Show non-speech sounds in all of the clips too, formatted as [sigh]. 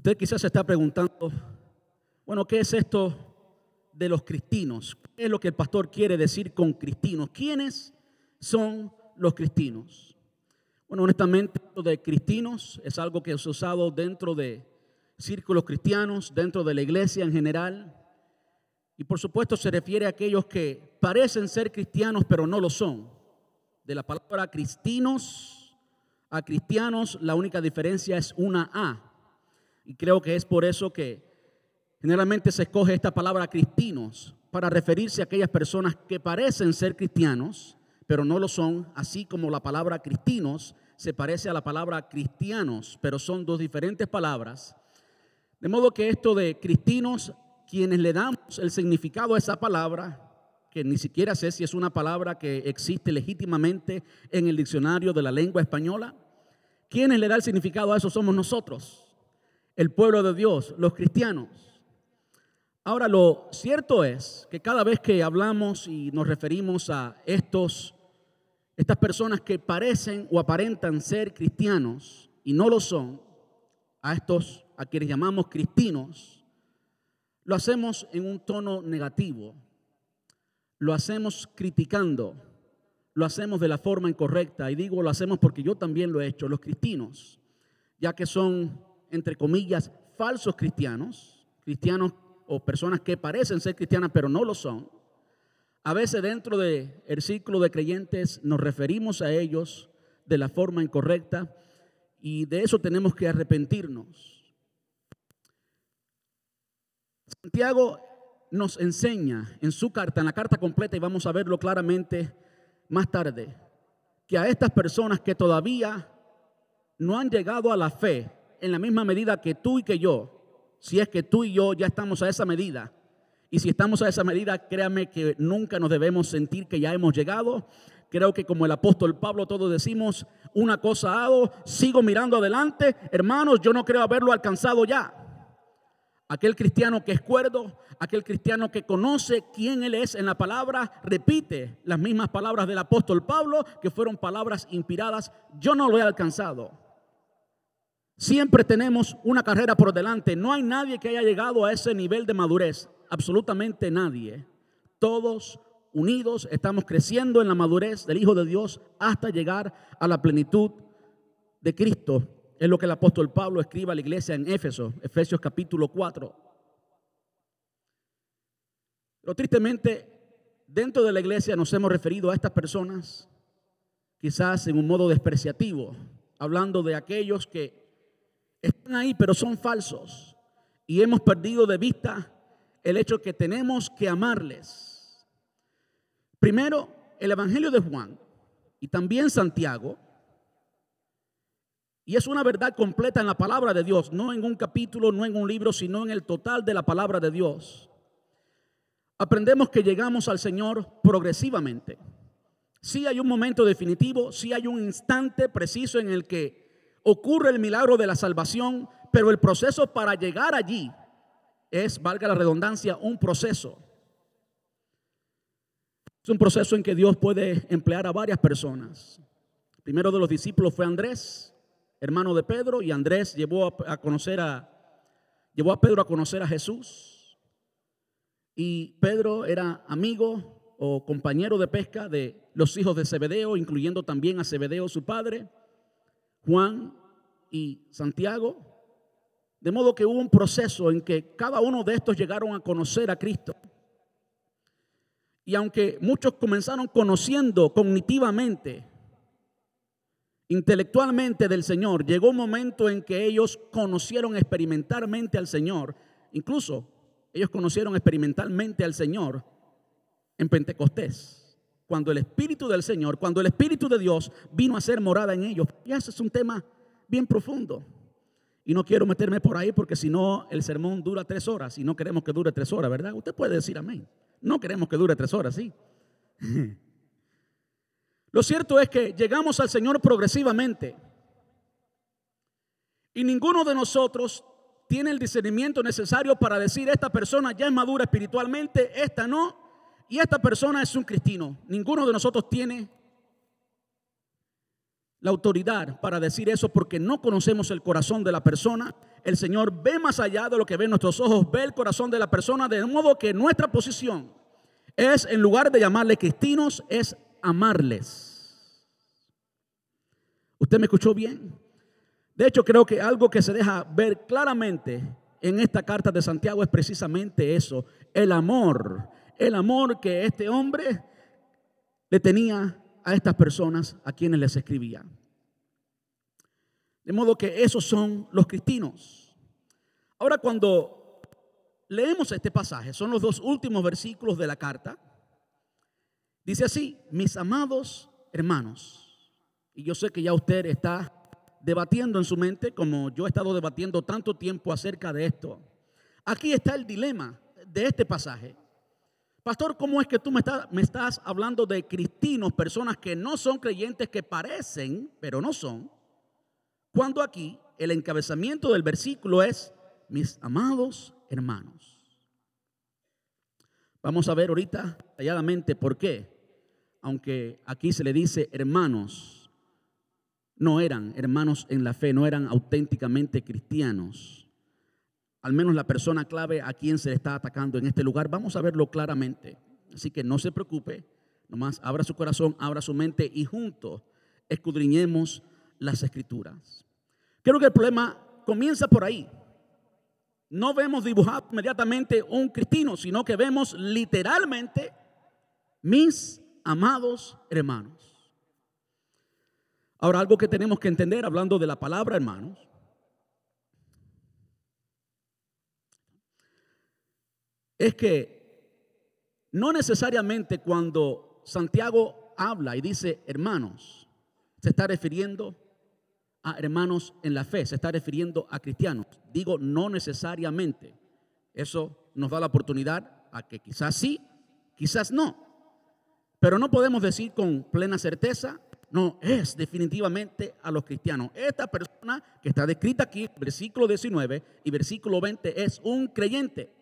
Usted quizás se está preguntando, bueno, ¿qué es esto de los cristinos? ¿Qué es lo que el pastor quiere decir con cristinos? ¿Quiénes son los cristinos? Bueno, honestamente, esto de cristinos es algo que es usado dentro de círculos cristianos, dentro de la iglesia en general. Y por supuesto se refiere a aquellos que parecen ser cristianos pero no lo son. De la palabra cristinos a cristianos la única diferencia es una A. Y creo que es por eso que generalmente se escoge esta palabra cristinos para referirse a aquellas personas que parecen ser cristianos pero no lo son, así como la palabra cristinos se parece a la palabra cristianos, pero son dos diferentes palabras. De modo que esto de cristinos, quienes le damos el significado a esa palabra, que ni siquiera sé si es una palabra que existe legítimamente en el diccionario de la lengua española, quienes le da el significado a eso somos nosotros, el pueblo de Dios, los cristianos. Ahora, lo cierto es que cada vez que hablamos y nos referimos a estos estas personas que parecen o aparentan ser cristianos y no lo son, a estos a quienes llamamos cristinos, lo hacemos en un tono negativo, lo hacemos criticando, lo hacemos de la forma incorrecta. Y digo lo hacemos porque yo también lo he hecho, los cristinos, ya que son, entre comillas, falsos cristianos, cristianos o personas que parecen ser cristianas pero no lo son a veces dentro del círculo de creyentes nos referimos a ellos de la forma incorrecta y de eso tenemos que arrepentirnos. Santiago nos enseña en su carta, en la carta completa, y vamos a verlo claramente más tarde, que a estas personas que todavía no han llegado a la fe en la misma medida que tú y que yo, si es que tú y yo ya estamos a esa medida, y si estamos a esa medida, créame que nunca nos debemos sentir que ya hemos llegado. Creo que como el apóstol Pablo todos decimos, una cosa hago, sigo mirando adelante. Hermanos, yo no creo haberlo alcanzado ya. Aquel cristiano que es cuerdo, aquel cristiano que conoce quién Él es en la palabra, repite las mismas palabras del apóstol Pablo, que fueron palabras inspiradas. Yo no lo he alcanzado. Siempre tenemos una carrera por delante. No hay nadie que haya llegado a ese nivel de madurez absolutamente nadie. Todos unidos estamos creciendo en la madurez del Hijo de Dios hasta llegar a la plenitud de Cristo. Es lo que el apóstol Pablo escribe a la iglesia en Éfeso, Efesios capítulo 4. Pero tristemente, dentro de la iglesia nos hemos referido a estas personas quizás en un modo despreciativo, hablando de aquellos que están ahí pero son falsos y hemos perdido de vista el hecho que tenemos que amarles. Primero, el Evangelio de Juan y también Santiago. Y es una verdad completa en la palabra de Dios, no en un capítulo, no en un libro, sino en el total de la palabra de Dios. Aprendemos que llegamos al Señor progresivamente. Si hay un momento definitivo, si hay un instante preciso en el que ocurre el milagro de la salvación, pero el proceso para llegar allí es, valga la redundancia, un proceso. Es un proceso en que Dios puede emplear a varias personas. El primero de los discípulos fue Andrés, hermano de Pedro, y Andrés llevó a, conocer a llevó a Pedro a conocer a Jesús. Y Pedro era amigo o compañero de pesca de los hijos de Zebedeo, incluyendo también a Zebedeo su padre, Juan y Santiago. De modo que hubo un proceso en que cada uno de estos llegaron a conocer a Cristo. Y aunque muchos comenzaron conociendo cognitivamente, intelectualmente del Señor, llegó un momento en que ellos conocieron experimentalmente al Señor. Incluso ellos conocieron experimentalmente al Señor en Pentecostés. Cuando el Espíritu del Señor, cuando el Espíritu de Dios vino a ser morada en ellos. Y ese es un tema bien profundo. Y no quiero meterme por ahí porque si no, el sermón dura tres horas y no queremos que dure tres horas, ¿verdad? Usted puede decir amén. No queremos que dure tres horas, ¿sí? [laughs] Lo cierto es que llegamos al Señor progresivamente. Y ninguno de nosotros tiene el discernimiento necesario para decir esta persona ya es madura espiritualmente, esta no, y esta persona es un cristiano. Ninguno de nosotros tiene la autoridad para decir eso porque no conocemos el corazón de la persona. El Señor ve más allá de lo que ven nuestros ojos, ve el corazón de la persona, de modo que nuestra posición es, en lugar de llamarle cristinos, es amarles. ¿Usted me escuchó bien? De hecho, creo que algo que se deja ver claramente en esta carta de Santiago es precisamente eso, el amor, el amor que este hombre le tenía a estas personas a quienes les escribía. De modo que esos son los cristinos. Ahora cuando leemos este pasaje, son los dos últimos versículos de la carta, dice así, mis amados hermanos, y yo sé que ya usted está debatiendo en su mente, como yo he estado debatiendo tanto tiempo acerca de esto. Aquí está el dilema de este pasaje. Pastor, ¿cómo es que tú me estás, me estás hablando de cristinos, personas que no son creyentes, que parecen, pero no son? Cuando aquí el encabezamiento del versículo es, mis amados hermanos. Vamos a ver ahorita detalladamente por qué, aunque aquí se le dice hermanos, no eran hermanos en la fe, no eran auténticamente cristianos al menos la persona clave a quien se le está atacando en este lugar. Vamos a verlo claramente. Así que no se preocupe, nomás abra su corazón, abra su mente y juntos escudriñemos las escrituras. Creo que el problema comienza por ahí. No vemos dibujado inmediatamente un cristino, sino que vemos literalmente mis amados hermanos. Ahora, algo que tenemos que entender hablando de la palabra hermanos, es que no necesariamente cuando Santiago habla y dice hermanos, se está refiriendo a hermanos en la fe, se está refiriendo a cristianos. Digo no necesariamente. Eso nos da la oportunidad a que quizás sí, quizás no. Pero no podemos decir con plena certeza, no, es definitivamente a los cristianos. Esta persona que está descrita aquí, versículo 19 y versículo 20, es un creyente.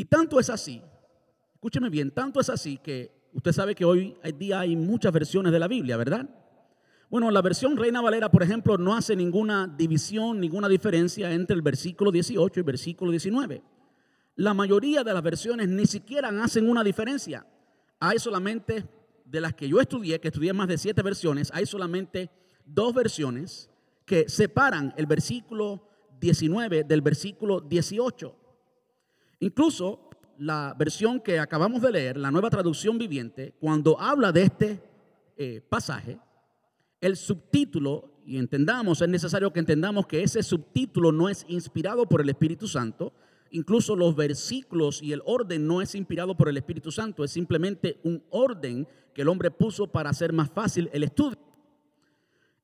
Y tanto es así, escúcheme bien, tanto es así que usted sabe que hoy día hay muchas versiones de la Biblia, ¿verdad? Bueno, la versión Reina Valera, por ejemplo, no hace ninguna división, ninguna diferencia entre el versículo 18 y el versículo 19. La mayoría de las versiones ni siquiera hacen una diferencia. Hay solamente, de las que yo estudié, que estudié más de siete versiones, hay solamente dos versiones que separan el versículo 19 del versículo 18. Incluso la versión que acabamos de leer, la nueva traducción viviente, cuando habla de este eh, pasaje, el subtítulo, y entendamos, es necesario que entendamos que ese subtítulo no es inspirado por el Espíritu Santo, incluso los versículos y el orden no es inspirado por el Espíritu Santo, es simplemente un orden que el hombre puso para hacer más fácil el estudio.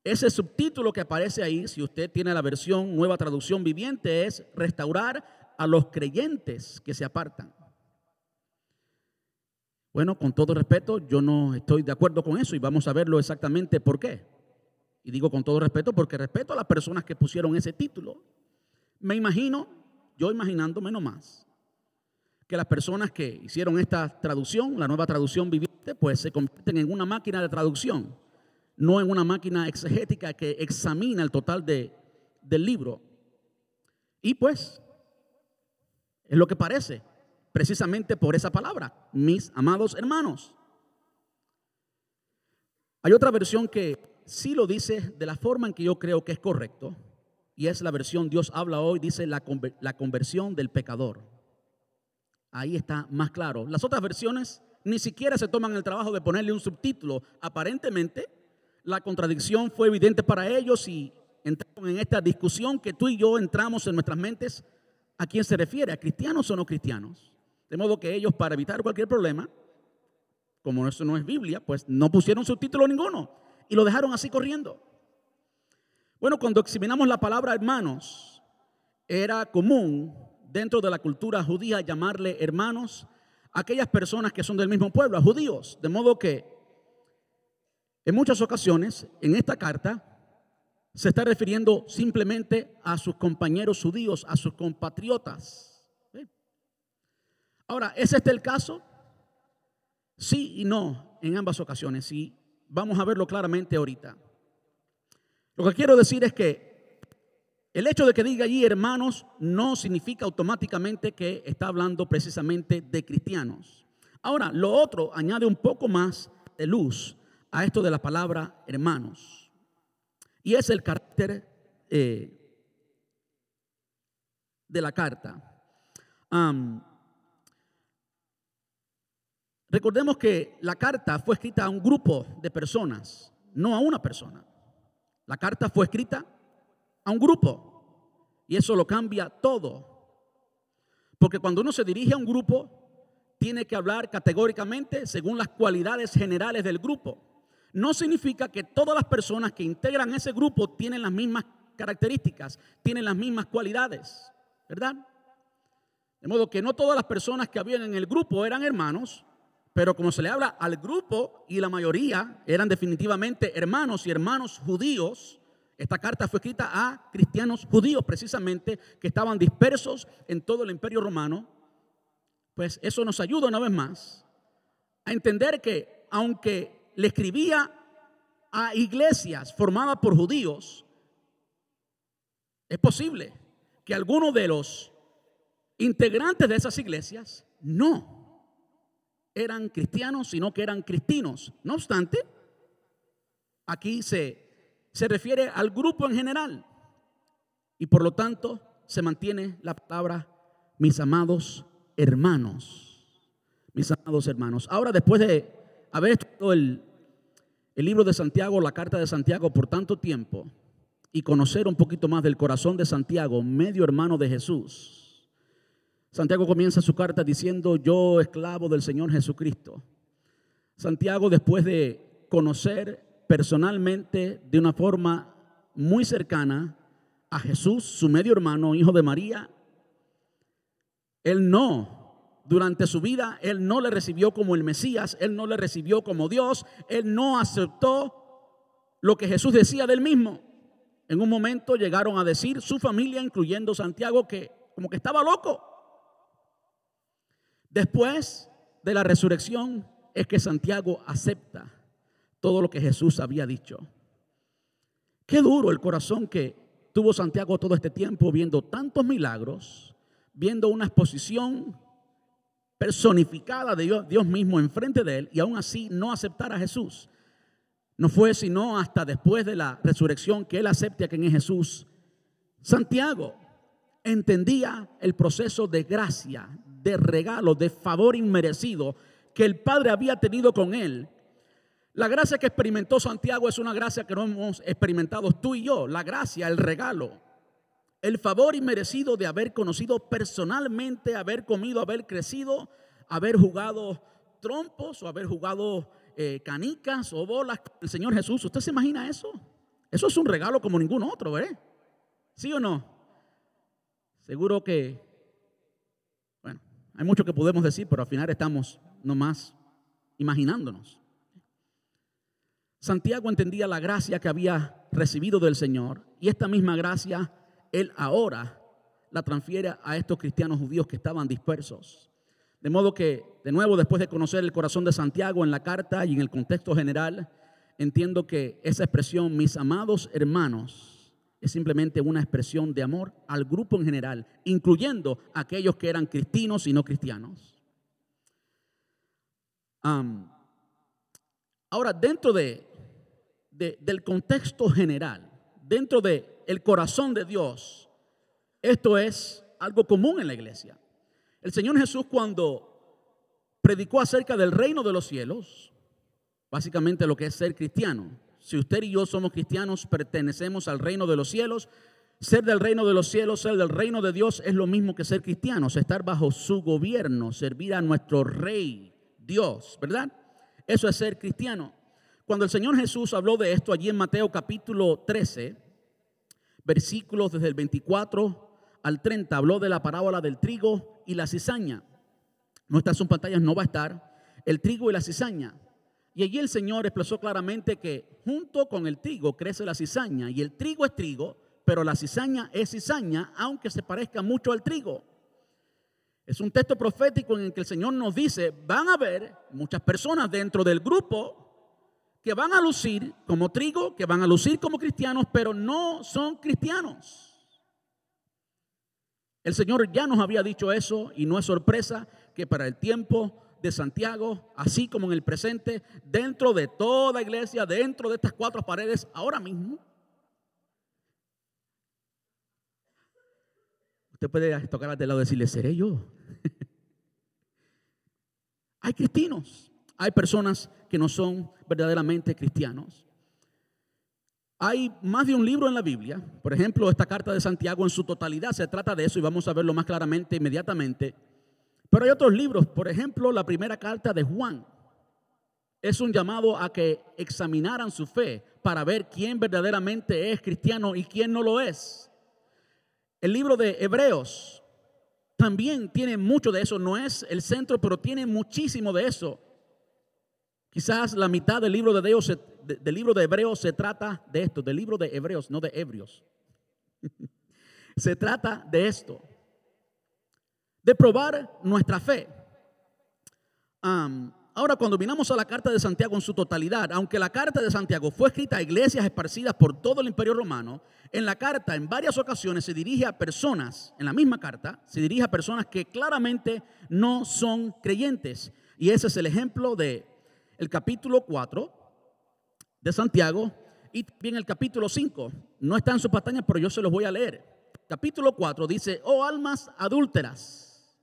Ese subtítulo que aparece ahí, si usted tiene la versión nueva traducción viviente, es restaurar a los creyentes que se apartan. Bueno, con todo respeto, yo no estoy de acuerdo con eso y vamos a verlo exactamente por qué. Y digo con todo respeto porque respeto a las personas que pusieron ese título. Me imagino, yo imaginándome nomás, que las personas que hicieron esta traducción, la nueva traducción viviente, pues se convierten en una máquina de traducción, no en una máquina exegética que examina el total de, del libro. Y pues es lo que parece, precisamente por esa palabra, mis amados hermanos. Hay otra versión que sí lo dice de la forma en que yo creo que es correcto, y es la versión Dios habla hoy, dice la, la conversión del pecador. Ahí está más claro. Las otras versiones ni siquiera se toman el trabajo de ponerle un subtítulo. Aparentemente, la contradicción fue evidente para ellos y entraron en esta discusión que tú y yo entramos en nuestras mentes a quién se refiere, a cristianos o no cristianos. De modo que ellos, para evitar cualquier problema, como eso no es Biblia, pues no pusieron subtítulo ninguno y lo dejaron así corriendo. Bueno, cuando examinamos la palabra hermanos, era común dentro de la cultura judía llamarle hermanos a aquellas personas que son del mismo pueblo, a judíos. De modo que en muchas ocasiones en esta carta se está refiriendo simplemente a sus compañeros judíos, a sus compatriotas. Ahora, ¿es este el caso? Sí y no en ambas ocasiones. Y vamos a verlo claramente ahorita. Lo que quiero decir es que el hecho de que diga allí hermanos no significa automáticamente que está hablando precisamente de cristianos. Ahora, lo otro añade un poco más de luz a esto de la palabra hermanos. Y es el carácter eh, de la carta. recordemos que la carta fue escrita a un grupo de personas, no a una persona. La carta fue escrita a un grupo y eso lo cambia todo. Porque cuando uno se dirige a un grupo, tiene que hablar categóricamente según las cualidades generales del grupo. No significa que todas las personas que integran ese grupo tienen las mismas características, tienen las mismas cualidades, ¿verdad? De modo que no todas las personas que habían en el grupo eran hermanos, pero como se le habla al grupo y la mayoría eran definitivamente hermanos y hermanos judíos, esta carta fue escrita a cristianos judíos precisamente que estaban dispersos en todo el imperio romano pues eso nos ayuda una vez más a entender que aunque le escribía a iglesias formadas por judíos, es posible que algunos de los integrantes de esas iglesias no eran cristianos, sino que eran cristinos. No obstante, aquí se, se refiere al grupo en general y por lo tanto se mantiene la palabra mis amados hermanos, mis amados hermanos. Ahora, después de haber estudiado el, el libro de Santiago, la carta de Santiago por tanto tiempo, y conocer un poquito más del corazón de Santiago, medio hermano de Jesús, Santiago comienza su carta diciendo, yo esclavo del Señor Jesucristo. Santiago, después de conocer personalmente de una forma muy cercana a Jesús, su medio hermano, hijo de María, él no, durante su vida, él no le recibió como el Mesías, él no le recibió como Dios, él no aceptó lo que Jesús decía del mismo. En un momento llegaron a decir su familia, incluyendo Santiago, que como que estaba loco. Después de la resurrección es que Santiago acepta todo lo que Jesús había dicho. Qué duro el corazón que tuvo Santiago todo este tiempo viendo tantos milagros viendo una exposición personificada de Dios, Dios, mismo enfrente de él y aún así no aceptar a Jesús. No fue sino hasta después de la resurrección que él acepta quién es Jesús. Santiago entendía el proceso de gracia, de regalo, de favor inmerecido que el Padre había tenido con él. La gracia que experimentó Santiago es una gracia que no hemos experimentado tú y yo. La gracia, el regalo, el favor inmerecido de haber conocido personalmente, haber comido, haber crecido, haber jugado trompos o haber jugado eh, canicas o bolas el Señor Jesús. ¿Usted se imagina eso? Eso es un regalo como ningún otro, ¿verdad? ¿Sí o no? Seguro que, bueno, hay mucho que podemos decir, pero al final estamos nomás imaginándonos. Santiago entendía la gracia que había recibido del Señor y esta misma gracia él ahora la transfiere a estos cristianos judíos que estaban dispersos. De modo que, de nuevo, después de conocer el corazón de Santiago en la carta y en el contexto general, entiendo que esa expresión, mis amados hermanos, es simplemente una expresión de amor al grupo en general, incluyendo aquellos que eran cristianos y no cristianos. ahora, dentro de, del contexto general, dentro de el corazón de Dios. Esto es algo común en la iglesia. El Señor Jesús cuando predicó acerca del reino de los cielos, básicamente lo que es ser cristiano. Si usted y yo somos cristianos, pertenecemos al reino de los cielos. Ser del reino de los cielos, ser del reino de Dios es lo mismo que ser cristianos, estar bajo su gobierno, servir a nuestro rey, Dios, ¿verdad? Eso es ser cristiano. Cuando el Señor Jesús habló de esto allí en Mateo capítulo 13, versículos desde el 24 al 30, habló de la parábola del trigo y la cizaña. No está en pantallas, no va a estar. El trigo y la cizaña. Y allí el Señor expresó claramente que junto con el trigo crece la cizaña. Y el trigo es trigo, pero la cizaña es cizaña, aunque se parezca mucho al trigo. Es un texto profético en el que el Señor nos dice, van a haber muchas personas dentro del grupo que van a lucir como trigo, que van a lucir como cristianos, pero no son cristianos. El Señor ya nos había dicho eso y no es sorpresa que para el tiempo de Santiago, así como en el presente, dentro de toda iglesia, dentro de estas cuatro paredes, ahora mismo, usted puede tocar al de lado y decirle, ¿seré yo? [laughs] hay cristianos, hay personas que no son verdaderamente cristianos. Hay más de un libro en la Biblia, por ejemplo, esta carta de Santiago en su totalidad se trata de eso y vamos a verlo más claramente inmediatamente. Pero hay otros libros, por ejemplo, la primera carta de Juan. Es un llamado a que examinaran su fe para ver quién verdaderamente es cristiano y quién no lo es. El libro de Hebreos también tiene mucho de eso, no es el centro, pero tiene muchísimo de eso. Quizás la mitad del libro de, Dios, del libro de Hebreos se trata de esto, del libro de Hebreos, no de Ebrios. [laughs] se trata de esto, de probar nuestra fe. ahora, cuando vinamos a la carta de Santiago en su totalidad, aunque la carta de Santiago fue escrita a iglesias esparcidas por todo el imperio romano, en la carta en varias ocasiones se dirige a personas, en la misma carta, se dirige a personas que claramente no son creyentes. Y ese es el ejemplo de el capítulo 4 de Santiago y también el capítulo 5. No está en su pestaña, pero yo se los voy a leer. Capítulo 4 dice, oh almas adúlteras.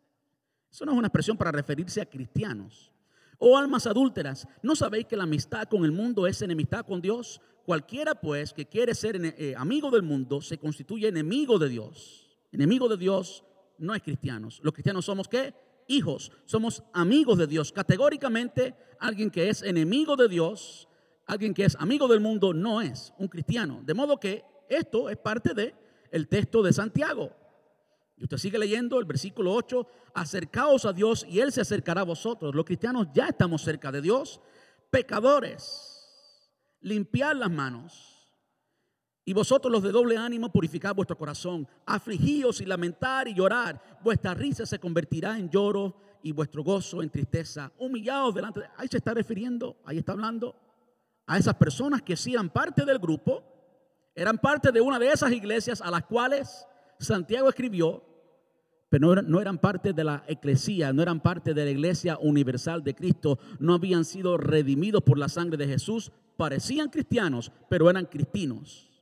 Eso no es una expresión para referirse a cristianos. Oh almas adúlteras, ¿no sabéis que la amistad con el mundo es enemistad con Dios? Cualquiera pues que quiere ser eh, amigo del mundo se constituye enemigo de Dios. Enemigo de Dios no es cristianos. Los cristianos somos qué? Hijos, somos amigos de Dios. Categóricamente, alguien que es enemigo de Dios, alguien que es amigo del mundo, no es un cristiano. De modo que esto es parte del el texto de Santiago. Y usted sigue leyendo el versículo 8, acercaos a Dios y Él se acercará a vosotros. Los cristianos ya estamos cerca de Dios. Pecadores, limpiar las manos y vosotros los de doble ánimo purificad vuestro corazón, afligíos y lamentar y llorar. Vuestra risa se convertirá en lloro y vuestro gozo en tristeza. Humillados delante de... Ahí se está refiriendo, ahí está hablando a esas personas que sí eran parte del grupo, eran parte de una de esas iglesias a las cuales Santiago escribió, pero no eran, parte de la eclesía, no eran parte de la iglesia universal de Cristo, no habían sido redimidos por la sangre de Jesús, parecían cristianos, pero eran cristinos.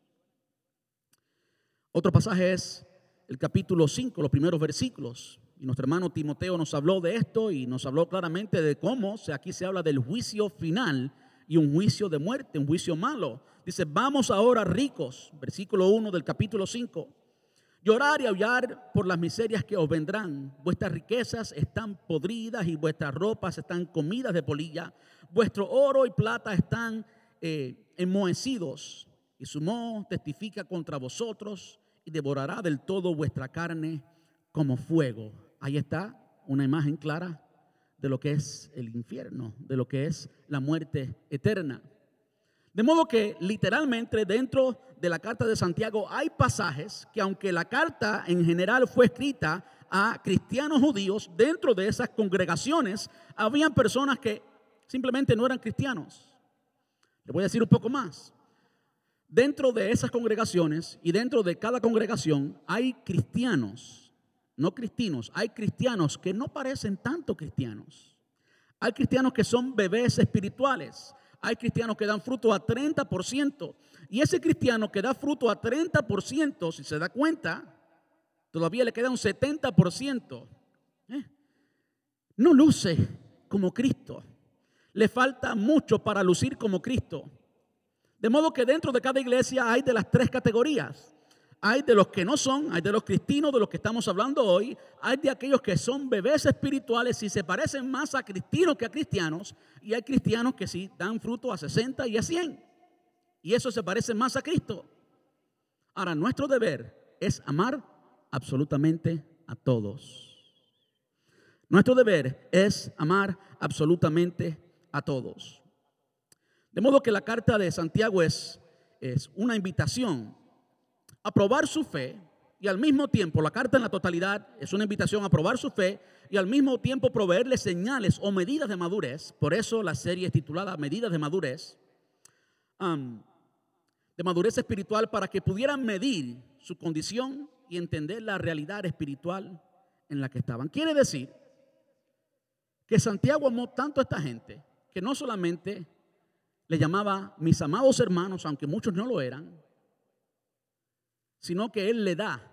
Otro pasaje es el capítulo 5, los primeros versículos. Y nuestro hermano Timoteo nos habló de esto y nos habló claramente de cómo aquí se habla del juicio final y un juicio de muerte, un juicio malo. Dice, vamos ahora ricos, versículo 1 del capítulo 5. Llorar y aullar por las miserias que os vendrán. Vuestras riquezas están podridas y vuestras ropas están comidas de polilla. Vuestro oro y plata están eh, enmohecidos. Y su moho testifica contra vosotros y devorará del todo vuestra carne como fuego. Ahí está una imagen clara de lo que es el infierno, de lo que es la muerte eterna. De modo que literalmente dentro de la carta de Santiago hay pasajes que aunque la carta en general fue escrita a cristianos judíos, dentro de esas congregaciones habían personas que simplemente no eran cristianos. Le voy a decir un poco más dentro de esas congregaciones y dentro de cada congregación hay cristianos, no cristinos, hay cristianos que no parecen tanto cristianos. Hay cristianos que son bebés espirituales. Hay cristianos que dan fruto a 30%. Y ese cristiano que da fruto a 30%, si se da cuenta, todavía le queda un 70%. ¿eh? No luce como Cristo. Le falta mucho para lucir como Cristo. De modo que dentro de cada iglesia hay de las tres categorías. Hay de los que no son, hay de los cristinos de los que estamos hablando hoy, hay de aquellos que son bebés espirituales y se parecen más a cristinos que a cristianos, y hay cristianos que sí dan fruto a 60 y a 100. Y eso se parece más a Cristo. Ahora, nuestro deber es amar absolutamente a todos. Nuestro deber es amar absolutamente a todos. De modo que la carta de Santiago es, es una invitación a probar su fe y al mismo tiempo, la carta en la totalidad es una invitación a probar su fe y al mismo tiempo proveerle señales o medidas de madurez. Por eso la serie es titulada Medidas de Madurez. de madurez espiritual para que pudieran medir su condición y entender la realidad espiritual en la que estaban. Quiere decir que Santiago amó tanto a esta gente que no solamente le llamaba mis amados hermanos, aunque muchos no lo eran, sino que él le da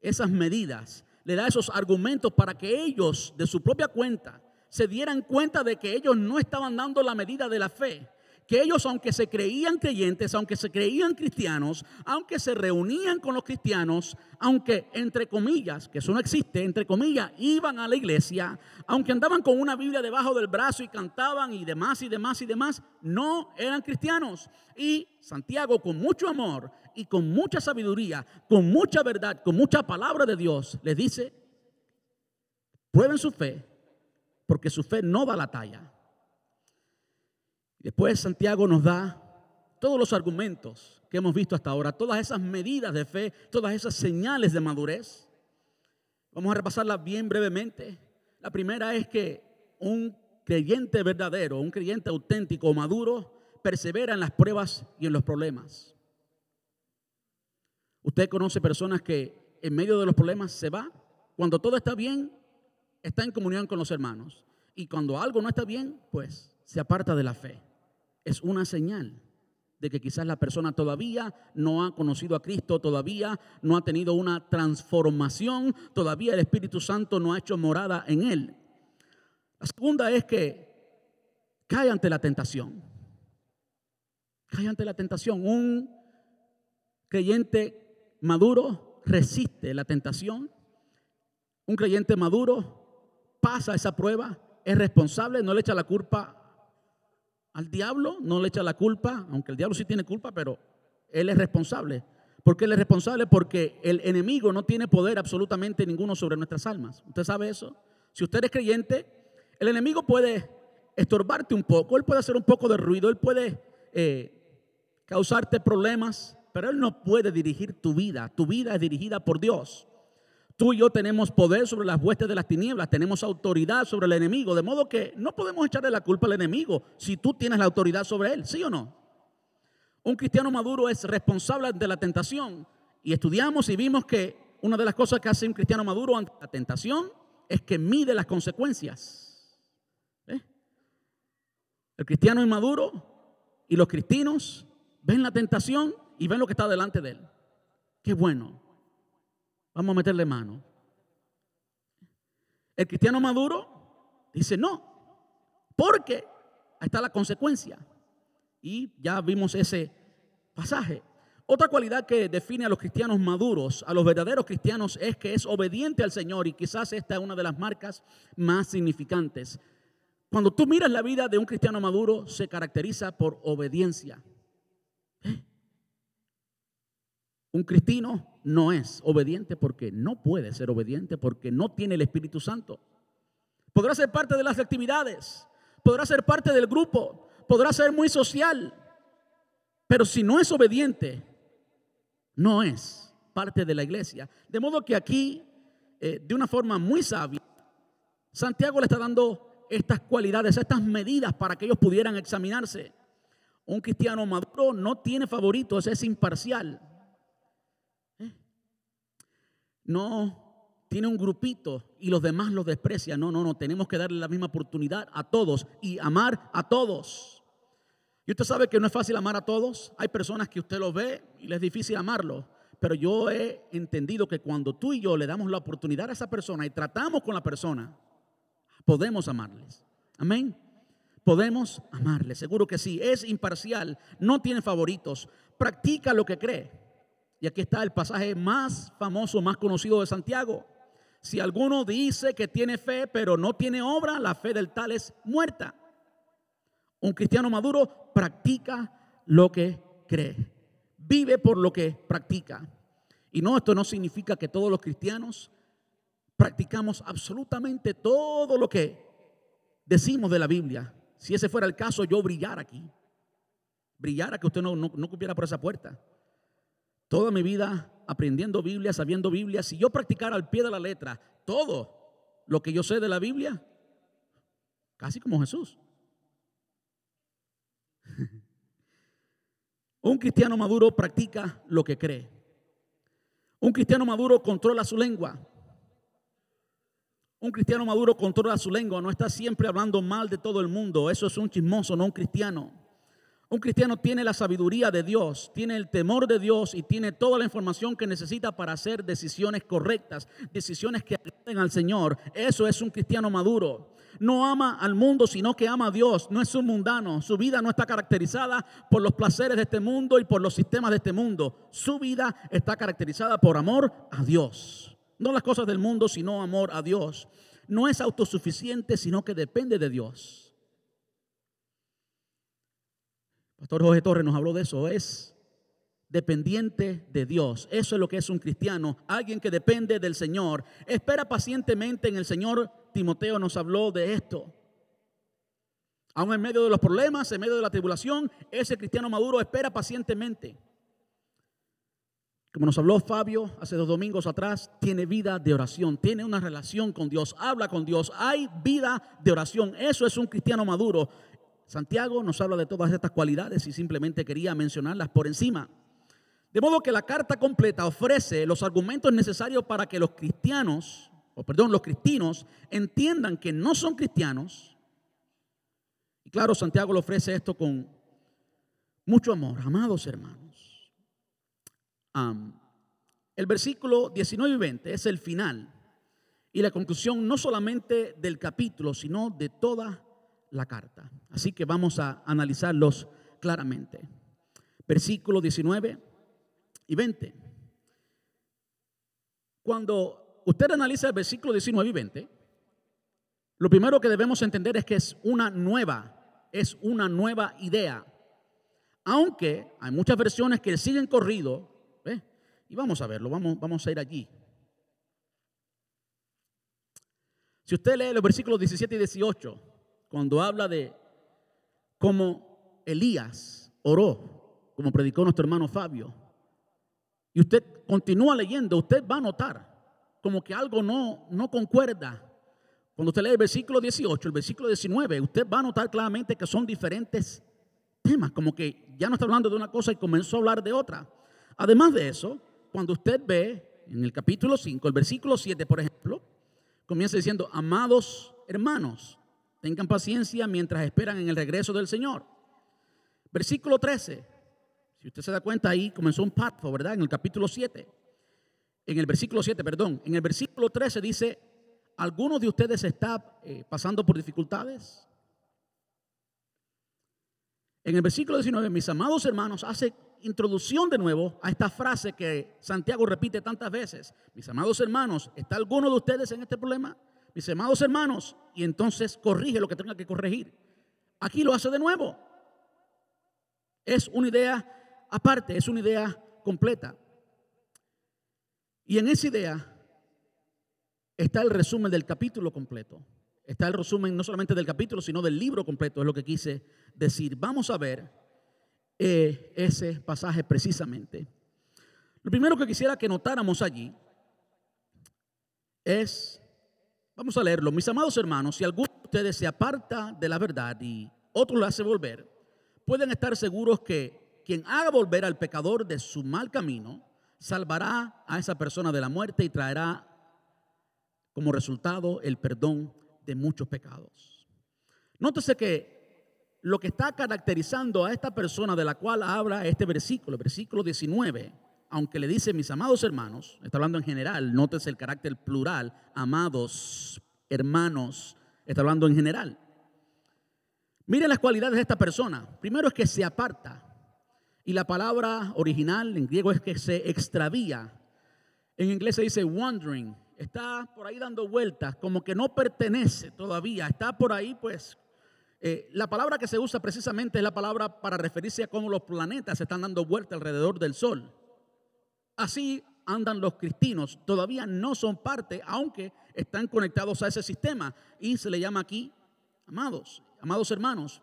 esas medidas, le da esos argumentos para que ellos de su propia cuenta se dieran cuenta de que ellos no estaban dando la medida de la fe, que ellos, aunque se creían creyentes, aunque se creían cristianos, aunque se reunían con los cristianos, aunque entre comillas, que eso no existe, entre comillas, iban a la iglesia, aunque andaban con una Biblia debajo del brazo y cantaban y demás y demás y demás, no eran cristianos. Y Santiago, con mucho amor y con mucha sabiduría, con mucha verdad, con mucha palabra de Dios, les dice, prueben su fe, porque su fe no da la talla. Después Santiago nos da todos los argumentos que hemos visto hasta ahora, todas esas medidas de fe, todas esas señales de madurez. Vamos a repasarlas bien brevemente. La primera es que un creyente verdadero, un creyente auténtico, maduro, persevera en las pruebas y en los problemas. Usted conoce personas que en medio de los problemas se va. Cuando todo está bien, está en comunión con los hermanos. Y cuando algo no está bien, pues se aparta de la fe es una señal de que quizás la persona todavía no ha conocido a Cristo, todavía no ha tenido una transformación, todavía el Espíritu Santo no ha hecho morada en él. La segunda es que cae ante la tentación. Cae ante la tentación. Un creyente maduro resiste la tentación. Un creyente maduro pasa esa prueba, es responsable, no le echa la culpa al diablo no le echa la culpa, aunque el diablo sí tiene culpa, pero él es responsable. ¿Por qué él es responsable? Porque el enemigo no tiene poder absolutamente ninguno sobre nuestras almas. ¿Usted sabe eso? Si usted es creyente, el enemigo puede estorbarte un poco, él puede hacer un poco de ruido, él puede eh, causarte problemas, pero él no puede dirigir tu vida. Tu vida es dirigida por Dios. Tú y yo tenemos poder sobre las huestes de las tinieblas, tenemos autoridad sobre el enemigo, de modo que no podemos echarle la culpa al enemigo si tú tienes la autoridad sobre él, ¿sí o no? Un cristiano maduro es responsable de la tentación y estudiamos y vimos que una de las cosas que hace un cristiano maduro ante la tentación es que mide las consecuencias. ¿Eh? El cristiano inmaduro y los cristianos ven la tentación y ven lo que está delante de él. Qué bueno. Vamos a meterle mano. El cristiano maduro dice no, porque ahí está la consecuencia. Y ya vimos ese pasaje. Otra cualidad que define a los cristianos maduros, a los verdaderos cristianos, es que es obediente al Señor y quizás esta es una de las marcas más significantes. Cuando tú miras la vida de un cristiano maduro, se caracteriza por obediencia. ¿Eh? Un cristiano no es obediente porque no puede ser obediente porque no tiene el Espíritu Santo. Podrá ser parte de las actividades, podrá ser parte del grupo, podrá ser muy social, pero si no es obediente, no es parte de la iglesia. De modo que aquí, eh, de una forma muy sabia, Santiago le está dando estas cualidades, estas medidas para que ellos pudieran examinarse. Un cristiano maduro no tiene favoritos, es imparcial no tiene un grupito y los demás los desprecian. No, no, no, tenemos que darle la misma oportunidad a todos y amar a todos. Y usted sabe que no es fácil amar a todos. Hay personas que usted los ve y les es difícil amarlo. Pero yo he entendido que cuando tú y yo le damos la oportunidad a esa persona y tratamos con la persona, podemos amarles. Amén. Podemos amarles. Seguro que sí. Es imparcial. No tiene favoritos. Practica lo que cree. Y aquí está el pasaje más famoso, más conocido de Santiago. Si alguno dice que tiene fe, pero no tiene obra, la fe del tal es muerta. Un cristiano maduro practica lo que cree. Vive por lo que practica. Y no, esto no significa que todos los cristianos practicamos absolutamente todo lo que decimos de la Biblia. Si ese fuera el caso, yo brillara aquí. Brillara que usted no, no, no por esa puerta toda mi vida aprendiendo Biblia, sabiendo Biblia, si yo practicara al pie de la letra todo lo que yo sé de la Biblia, casi como Jesús. [laughs] Un cristiano maduro practica lo que cree. Un cristiano maduro controla su lengua. Un cristiano maduro controla su lengua, no está siempre hablando mal de todo el mundo. Eso es un chismoso, no un cristiano. Un cristiano tiene la sabiduría de Dios, tiene el temor de Dios y tiene toda la información que necesita para hacer decisiones correctas, decisiones que agraden al Señor. Eso es un cristiano maduro. No ama al mundo, sino que ama a Dios. No es un mundano. Su vida no está caracterizada por los placeres de este mundo y por los sistemas de este mundo. Su vida está caracterizada por amor a Dios. No las cosas del mundo, sino amor a Dios. No es autosuficiente, sino que depende de Dios. Pastor Jorge Torres nos habló de eso. Es dependiente de Dios. Eso es lo que es un cristiano. Alguien que depende del Señor. Espera pacientemente en el Señor. Timoteo nos habló de esto. Aún en medio de los problemas, en medio de la tribulación, ese cristiano maduro espera pacientemente como nos habló Fabio hace dos domingos atrás, tiene vida de oración, tiene una relación con Dios, habla con Dios, hay vida de oración. Eso es un cristiano maduro. Santiago nos habla de todas estas cualidades y simplemente quería mencionarlas por encima. De modo que la carta completa ofrece los argumentos necesarios para que los cristianos, o perdón, los cristinos entiendan que no son cristianos. Y claro, Santiago le ofrece esto con mucho amor, amados hermanos el versículo 19 y 20 es el final y la conclusión no solamente del capítulo, sino de toda la carta. Así que vamos a analizarlos claramente. Versículo 19 y 20. Cuando usted analiza el versículo 19 y 20, lo primero que debemos entender es que es una nueva, es una nueva idea. Aunque hay muchas versiones que siguen corrido y vamos a verlo, vamos, vamos a ir allí. Si usted lee los versículos 17 y 18, cuando habla de cómo Elías oró, como predicó nuestro hermano Fabio, y usted continúa leyendo, usted va a notar como que algo no, no concuerda. Cuando usted lee el versículo 18, el versículo 19, usted va a notar claramente que son diferentes temas, como que ya no está hablando de una cosa y comenzó a hablar de otra. Además de eso, cuando usted ve en el capítulo 5, el versículo 7, por ejemplo, comienza diciendo, amados hermanos, tengan paciencia mientras esperan en el regreso del Señor. Versículo 13, si usted se da cuenta ahí, comenzó un pacto, ¿verdad? En el capítulo 7. En el versículo 7, perdón. En el versículo 13 dice, ¿alguno de ustedes está eh, pasando por dificultades? En el versículo 19, mis amados hermanos, hace introducción de nuevo a esta frase que Santiago repite tantas veces. Mis amados hermanos, ¿está alguno de ustedes en este problema? Mis amados hermanos, y entonces corrige lo que tenga que corregir. Aquí lo hace de nuevo. Es una idea aparte, es una idea completa. Y en esa idea está el resumen del capítulo completo. Está el resumen no solamente del capítulo, sino del libro completo, es lo que quise decir. Vamos a ver eh, ese pasaje precisamente. Lo primero que quisiera que notáramos allí es, vamos a leerlo, mis amados hermanos, si alguno de ustedes se aparta de la verdad y otro lo hace volver, pueden estar seguros que quien haga volver al pecador de su mal camino, salvará a esa persona de la muerte y traerá como resultado el perdón de muchos pecados. Nótese que lo que está caracterizando a esta persona de la cual habla este versículo, el versículo 19, aunque le dice mis amados hermanos, está hablando en general, notes el carácter plural, amados hermanos, está hablando en general. Miren las cualidades de esta persona. Primero es que se aparta. Y la palabra original en griego es que se extravía. En inglés se dice wandering. Está por ahí dando vueltas, como que no pertenece todavía. Está por ahí pues eh, la palabra que se usa precisamente es la palabra para referirse a cómo los planetas están dando vuelta alrededor del Sol. Así andan los cristinos. Todavía no son parte, aunque están conectados a ese sistema. Y se le llama aquí, amados, amados hermanos,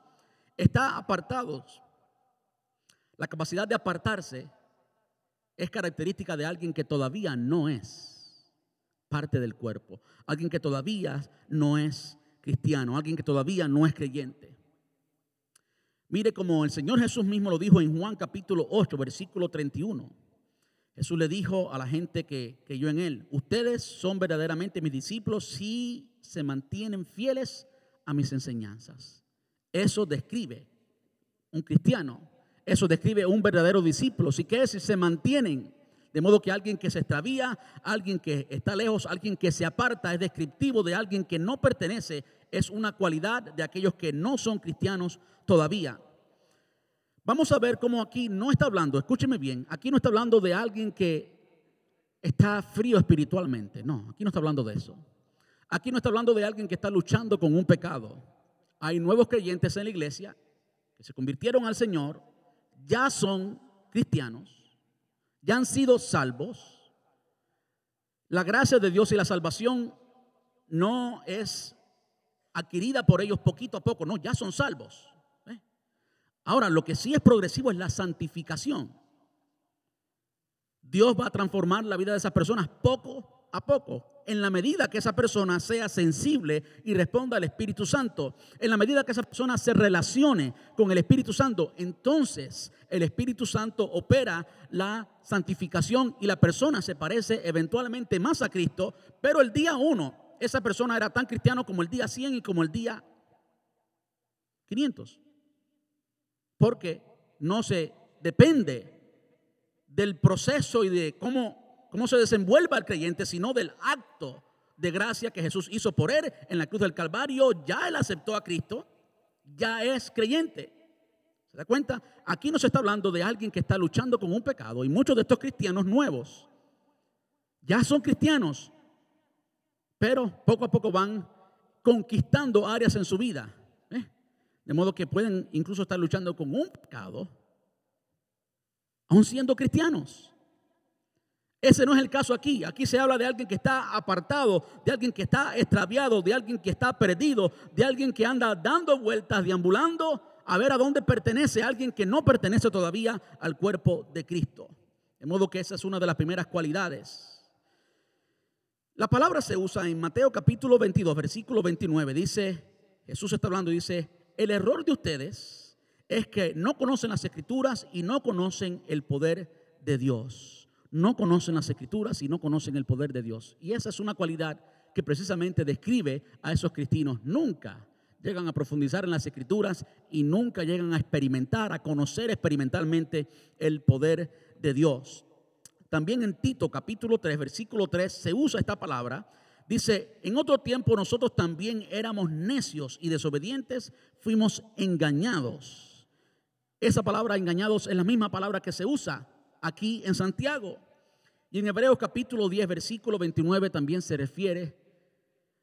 está apartados. La capacidad de apartarse es característica de alguien que todavía no es parte del cuerpo. Alguien que todavía no es cristiano, alguien que todavía no es creyente. Mire como el Señor Jesús mismo lo dijo en Juan capítulo 8, versículo 31. Jesús le dijo a la gente que yo en él, ustedes son verdaderamente mis discípulos si se mantienen fieles a mis enseñanzas. Eso describe un cristiano, eso describe un verdadero discípulo. Si que si se mantienen, de modo que alguien que se extravía, alguien que está lejos, alguien que se aparta, es descriptivo de alguien que no pertenece, es una cualidad de aquellos que no son cristianos todavía. Vamos a ver cómo aquí no está hablando, escúcheme bien, aquí no está hablando de alguien que está frío espiritualmente, no, aquí no está hablando de eso. Aquí no está hablando de alguien que está luchando con un pecado. Hay nuevos creyentes en la iglesia que se convirtieron al Señor, ya son cristianos, ya han sido salvos. La gracia de Dios y la salvación no es adquirida por ellos poquito a poco, no, ya son salvos. Ahora, lo que sí es progresivo es la santificación. Dios va a transformar la vida de esas personas poco a poco, en la medida que esa persona sea sensible y responda al Espíritu Santo, en la medida que esa persona se relacione con el Espíritu Santo, entonces el Espíritu Santo opera la santificación y la persona se parece eventualmente más a Cristo, pero el día uno esa persona era tan cristiano como el día 100 y como el día 500. Porque no se depende del proceso y de cómo, cómo se desenvuelva el creyente, sino del acto de gracia que Jesús hizo por él en la cruz del Calvario. Ya él aceptó a Cristo, ya es creyente. ¿Se da cuenta? Aquí no se está hablando de alguien que está luchando con un pecado y muchos de estos cristianos nuevos ya son cristianos, pero poco a poco van conquistando áreas en su vida. De modo que pueden incluso estar luchando con un pecado, aún siendo cristianos. Ese no es el caso aquí. Aquí se habla de alguien que está apartado, de alguien que está extraviado, de alguien que está perdido, de alguien que anda dando vueltas, deambulando a ver a dónde pertenece, alguien que no pertenece todavía al cuerpo de Cristo. De modo que esa es una de las primeras cualidades la palabra se usa en Mateo capítulo 22, versículo 29. Dice, Jesús está hablando y dice, el error de ustedes es que no conocen las escrituras y no conocen el poder de Dios. No conocen las escrituras y no conocen el poder de Dios. Y esa es una cualidad que precisamente describe a esos cristianos. Nunca llegan a profundizar en las escrituras y nunca llegan a experimentar, a conocer experimentalmente el poder de Dios. También en Tito capítulo 3, versículo 3 se usa esta palabra. Dice, en otro tiempo nosotros también éramos necios y desobedientes, fuimos engañados. Esa palabra engañados es la misma palabra que se usa aquí en Santiago. Y en Hebreos capítulo 10, versículo 29 también se refiere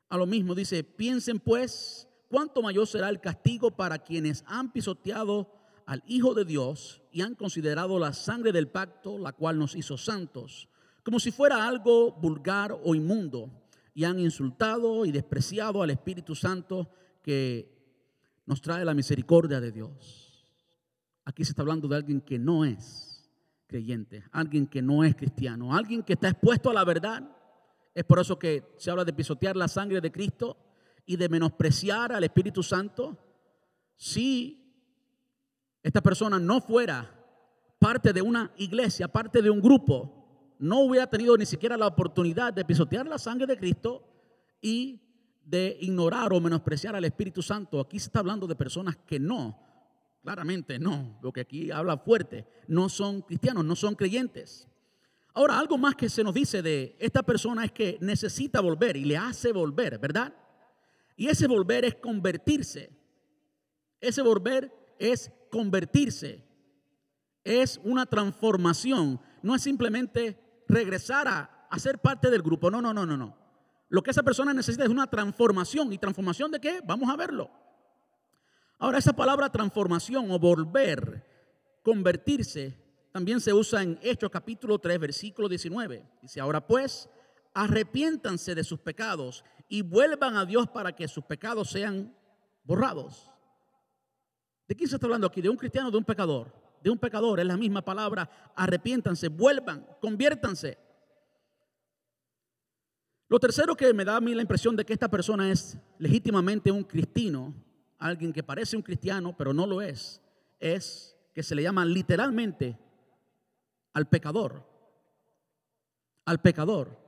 a lo mismo. Dice, piensen pues cuánto mayor será el castigo para quienes han pisoteado al Hijo de Dios y han considerado la sangre del pacto, la cual nos hizo santos, como si fuera algo vulgar o inmundo, y han insultado y despreciado al Espíritu Santo que nos trae la misericordia de Dios. Aquí se está hablando de alguien que no es creyente, alguien que no es cristiano, alguien que está expuesto a la verdad. Es por eso que se habla de pisotear la sangre de Cristo y de menospreciar al Espíritu Santo. Sí, esta persona no fuera parte de una iglesia, parte de un grupo, no hubiera tenido ni siquiera la oportunidad de pisotear la sangre de Cristo y de ignorar o menospreciar al Espíritu Santo. Aquí se está hablando de personas que no, claramente no, lo que aquí habla fuerte, no son cristianos, no son creyentes. Ahora, algo más que se nos dice de esta persona es que necesita volver y le hace volver, ¿verdad? Y ese volver es convertirse. Ese volver es convertirse, es una transformación, no es simplemente regresar a, ser parte del grupo, no, no, no, no, no. Lo que esa persona necesita es una transformación. ¿Y transformación de qué? Vamos a verlo. Ahora, esa palabra transformación o volver, convertirse, también se usa en Hechos capítulo 3, versículo 19. Dice, ahora pues, arrepiéntanse de sus pecados y vuelvan a Dios para que sus pecados sean borrados. ¿De quién se está hablando aquí? ¿De un cristiano o de un pecador? De un pecador, es la misma palabra. Arrepiéntanse, vuelvan, conviértanse. Lo tercero que me da a mí la impresión de que esta persona es legítimamente un cristiano, alguien que parece un cristiano, pero no lo es, es que se le llama literalmente al pecador. Al pecador.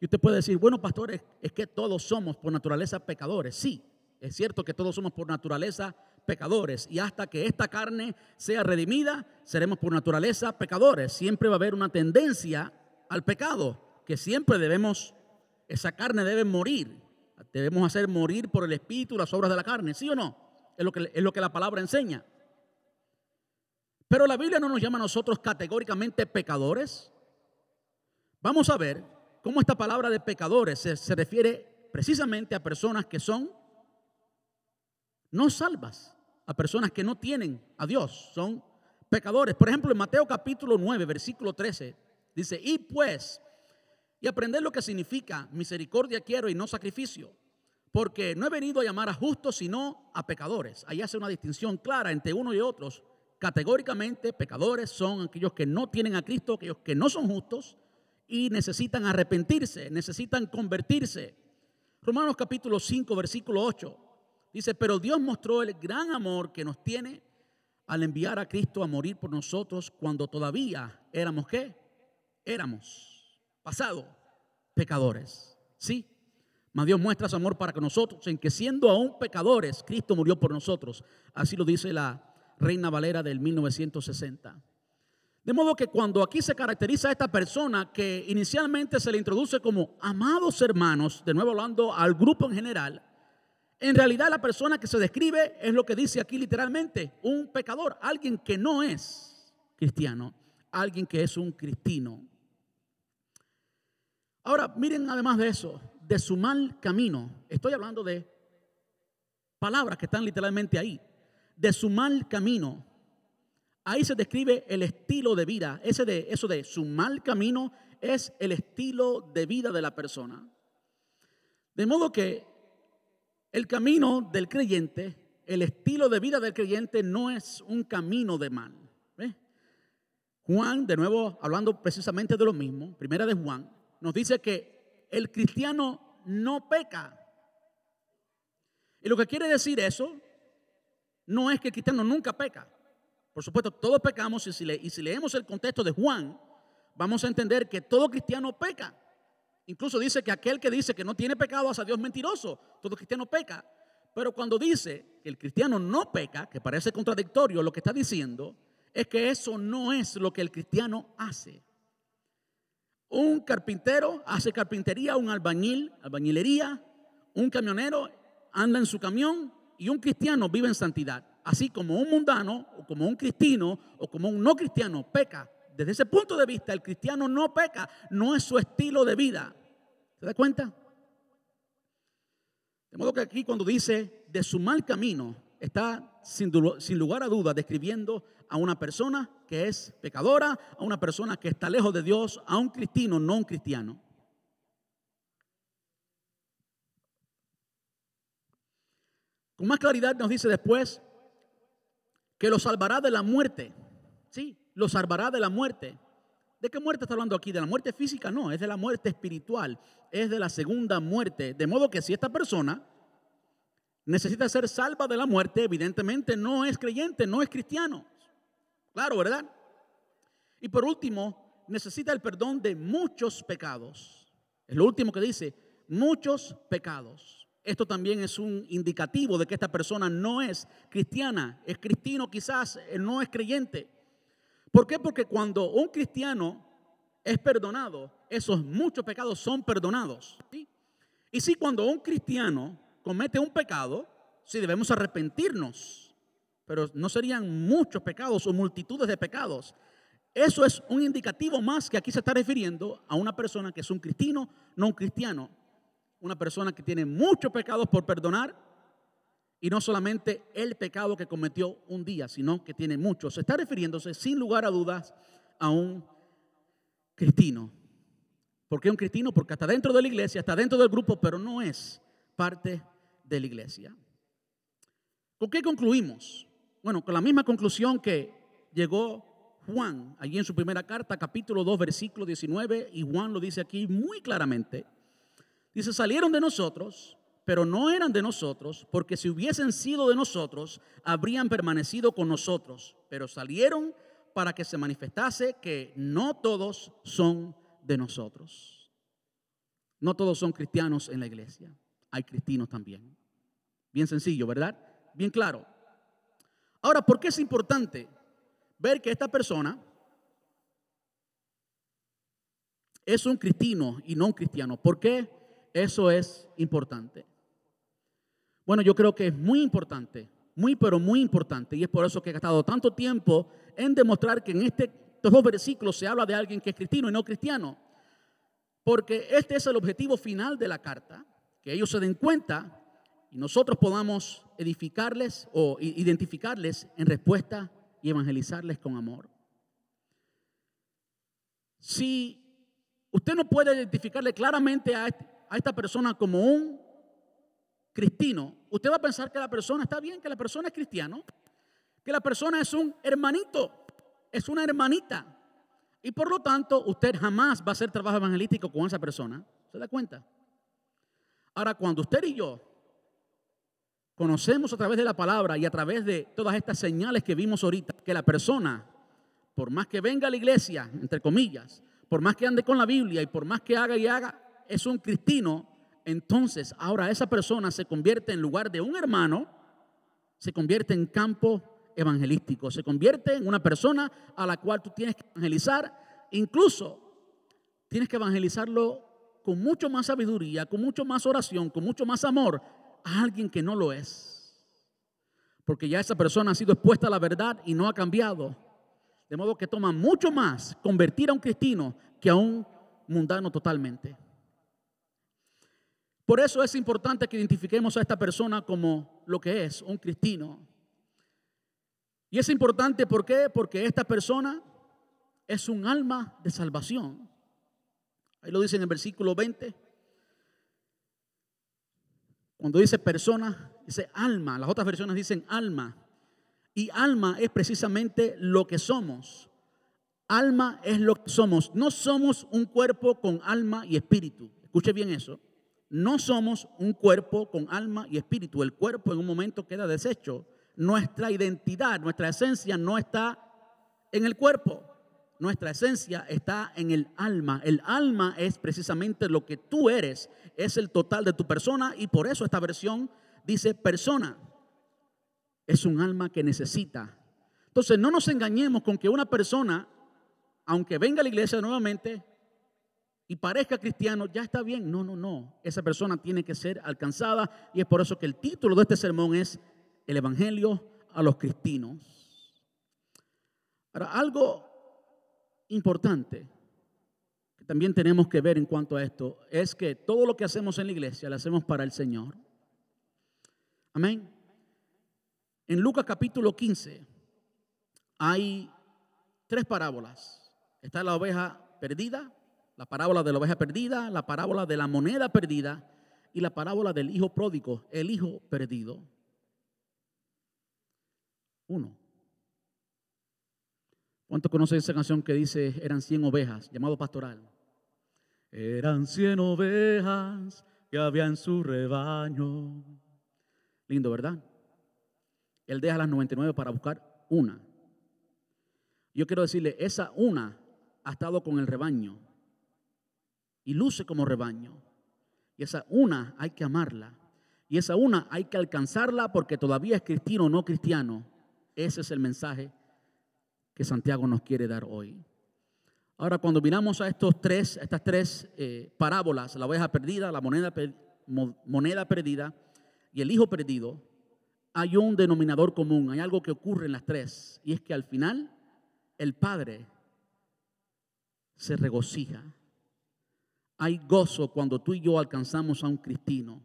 Y usted puede decir, bueno, pastores, es que todos somos por naturaleza pecadores. Sí, es cierto que todos somos por naturaleza pecadores. Y hasta que esta carne sea redimida, seremos por naturaleza pecadores. Siempre va a haber una tendencia al pecado, que siempre debemos, esa carne debe morir. Debemos hacer morir por el espíritu las obras de la carne, ¿sí o no? Es lo que, es lo que la palabra enseña. Pero la Biblia no nos llama a nosotros categóricamente pecadores. Vamos a ver cómo esta palabra de pecadores se, se refiere precisamente a personas que son no salvas, a personas que no tienen a Dios, son pecadores. Por ejemplo, en Mateo capítulo 9, versículo 13, dice, y pues, y aprender lo que significa misericordia quiero y no sacrificio, porque no he venido a llamar a justos, sino a pecadores. Ahí hace una distinción clara entre uno y otros categóricamente pecadores son aquellos que no tienen a Cristo, aquellos que no son justos y necesitan arrepentirse, necesitan convertirse. Romanos capítulo 5, versículo 8 dice, pero Dios mostró el gran amor que nos tiene al enviar a Cristo a morir por nosotros cuando todavía éramos qué? Éramos pasado pecadores. Sí, mas Dios muestra su amor para nosotros en que siendo aún pecadores, Cristo murió por nosotros. Así lo dice la Reina Valera del 1960. De modo que cuando aquí se caracteriza a esta persona que inicialmente se le introduce como amados hermanos, de nuevo hablando al grupo en general, en realidad la persona que se describe es lo que dice aquí literalmente, un pecador, alguien que no es cristiano, alguien que es un cristino. Ahora, miren además de eso, de su mal camino, estoy hablando de palabras que están literalmente ahí de su mal camino. Ahí se describe el estilo de vida. Ese de, eso de su mal camino es el estilo de vida de la persona. De modo que el camino del creyente, el estilo de vida del creyente no es un camino de mal. Juan, de nuevo hablando precisamente de lo mismo, primera de Juan, nos dice que el cristiano no peca. Y lo que quiere decir eso no es que el cristiano nunca peca. Por supuesto, todos pecamos y si, leemos el contexto de Juan, vamos a entender que todo cristiano peca. Incluso dice que aquel que dice que no tiene pecado hace a Dios mentiroso. Todo cristiano peca. Pero cuando dice que el cristiano no peca, que parece contradictorio, lo que está diciendo es que eso no es lo que el cristiano hace. Un carpintero hace carpintería, un albañil, albañilería, un camionero anda en su camión y un cristiano vive en santidad. Así como un mundano, o como un cristiano, o como un no cristiano peca. Desde ese punto de vista, el cristiano no peca, no es su estilo de vida. ¿Se da cuenta? De modo que aquí cuando dice de su mal camino, está sin, lugar a dudas describiendo a una persona que es pecadora, a una persona que está lejos de Dios, a un cristiano, no un cristiano. Con más claridad nos dice después que lo salvará de la muerte. Sí, lo salvará de la muerte. ¿De qué muerte está hablando aquí? ¿De la muerte física? No, es de la muerte espiritual, es de la segunda muerte. De modo que si esta persona necesita ser salva de la muerte, evidentemente no es creyente, no es cristiano. Claro, ¿verdad? Y por último, necesita el perdón de muchos pecados. Es lo último que dice, muchos pecados. Esto también es un indicativo de que esta persona no es cristiana, es cristiano quizás, eh, no es creyente. ¿Por qué? Porque cuando un cristiano es perdonado, esos muchos pecados son perdonados. Y si cuando un cristiano comete un pecado, sí debemos arrepentirnos, pero no serían muchos pecados o multitudes de pecados. Eso es un indicativo más que aquí se está refiriendo a una persona que es un cristiano, no un cristiano una persona que tiene muchos pecados por perdonar y no solamente el pecado que cometió un día, sino que tiene muchos. Se está refiriéndose sin lugar a dudas a un cristino. ¿Por qué un cristino? Porque está dentro de la iglesia, está dentro del grupo, pero no es parte de la iglesia. ¿Con qué concluimos? Bueno, con la misma conclusión que llegó Juan allí en su primera carta, capítulo 2, versículo 19, y Juan lo dice aquí muy claramente. Dice, salieron de nosotros, pero no eran de nosotros, porque si hubiesen sido de nosotros, habrían permanecido con nosotros, pero salieron para que se manifestase que no todos son de nosotros. No todos son cristianos en la iglesia, hay cristianos también. Bien sencillo, ¿verdad? Bien claro. Ahora, ¿por qué es importante ver que esta persona es un cristiano y no un cristiano? ¿Por qué eso es importante? Bueno, yo creo que es muy importante, muy pero muy importante, y es por eso que he gastado tanto tiempo en demostrar que en este, estos dos versículos se habla de alguien que es cristiano y no cristiano. Porque este es el objetivo final de la carta, que ellos se den cuenta y nosotros podamos edificarles o identificarles en respuesta y evangelizarles con amor. Si usted no puede identificarle claramente a, esta persona como un cristiano, usted va a pensar que la persona está bien, que la persona es cristiano, que la persona es un hermanito, es una hermanita. Y por lo tanto, usted jamás va a hacer trabajo evangelístico con esa persona. ¿Se da cuenta? Ahora, cuando usted y yo conocemos a través de la palabra y a través de todas estas señales que vimos ahorita, que la persona, por más que venga a la iglesia, entre comillas, por más que ande con la Biblia y por más que haga y haga, es un cristiano, entonces ahora esa persona se convierte en lugar de un hermano, se convierte en campo evangelístico, se convierte en una persona a la cual tú tienes que evangelizar, incluso tienes que evangelizarlo con mucho más sabiduría, con mucho más oración, con mucho más amor a alguien que no lo es. Porque ya esa persona ha sido expuesta a la verdad y no ha cambiado. De modo que toma mucho más convertir a un cristiano que a un mundano totalmente. Por eso es importante que identifiquemos a esta persona como lo que es, un cristiano. Y es importante, ¿por qué? Porque esta persona es un alma de salvación. Ahí lo dice en el versículo 20. Cuando dice persona, dice alma. Las otras versiones dicen alma. Y alma es precisamente lo que somos. Alma es lo que somos. No somos un cuerpo con alma y espíritu. Escuche bien eso no somos un cuerpo con alma y espíritu. El cuerpo en un momento queda deshecho. Nuestra identidad, nuestra esencia no está en el cuerpo. Nuestra esencia está en el alma. El alma es precisamente lo que tú eres. Es el total de tu persona y por eso esta versión dice persona. Es un alma que necesita. Entonces no nos engañemos con que una persona, aunque venga a la iglesia nuevamente, y parezca cristiano, ya está bien. No, no, no. Esa persona tiene que ser alcanzada y es por eso que el título de este sermón es El Evangelio a los cristinos. Ahora, algo importante que también tenemos que ver en cuanto a esto es que todo lo que hacemos en la iglesia lo hacemos para el Señor. Amén. En Lucas capítulo 15 hay tres parábolas. Está la oveja perdida, la parábola de la oveja perdida, la parábola de la moneda perdida y la parábola del hijo pródigo, el hijo perdido. Uno. ¿Cuántos conocen esa canción que dice eran 100 ovejas, llamado pastoral? Eran 100 ovejas que había en su rebaño. Lindo, ¿verdad? Él deja las 99 para buscar una. Yo quiero decirle, esa una ha estado con el rebaño y luce como rebaño. Y esa una hay que amarla. Y esa una hay que alcanzarla porque todavía es cristiano o no cristiano. Ese es el mensaje que Santiago nos quiere dar hoy. Ahora, cuando miramos a estos tres, estas tres eh, parábolas, la oveja perdida, la moneda, moneda perdida y el hijo perdido, hay un denominador común, hay algo que ocurre en las tres, y es que al final el Padre se regocija hay gozo cuando tú y yo alcanzamos a un cristino.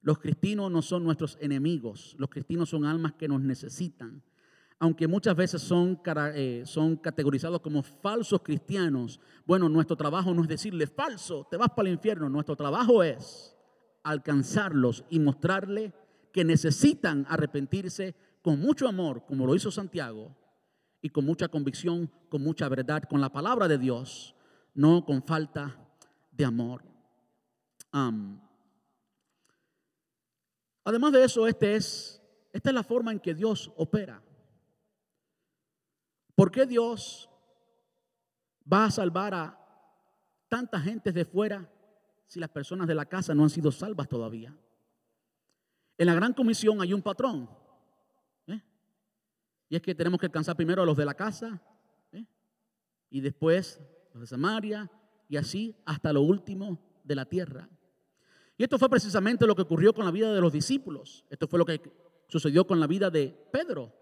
Los cristinos no son nuestros enemigos, los cristinos son almas que nos necesitan. Aunque muchas veces son, eh, son categorizados como falsos cristianos, bueno, nuestro trabajo no es decirle falso, te vas para el infierno, nuestro trabajo es alcanzarlos y mostrarle que necesitan arrepentirse con mucho amor, como lo hizo Santiago, y con mucha convicción, con mucha verdad, con la palabra de Dios, no con falta de amor. Además de eso, este es, esta es la forma en que Dios opera. ¿Por qué Dios va a salvar a tanta gente de fuera si las personas de la casa no han sido salvas todavía? En la gran comisión hay un patrón. ¿eh? Y es que tenemos que alcanzar primero a los de la casa ¿eh? y después los de Samaria y así hasta lo último de la tierra. Y esto fue precisamente lo que ocurrió con la vida de los discípulos. Esto fue lo que sucedió con la vida de Pedro,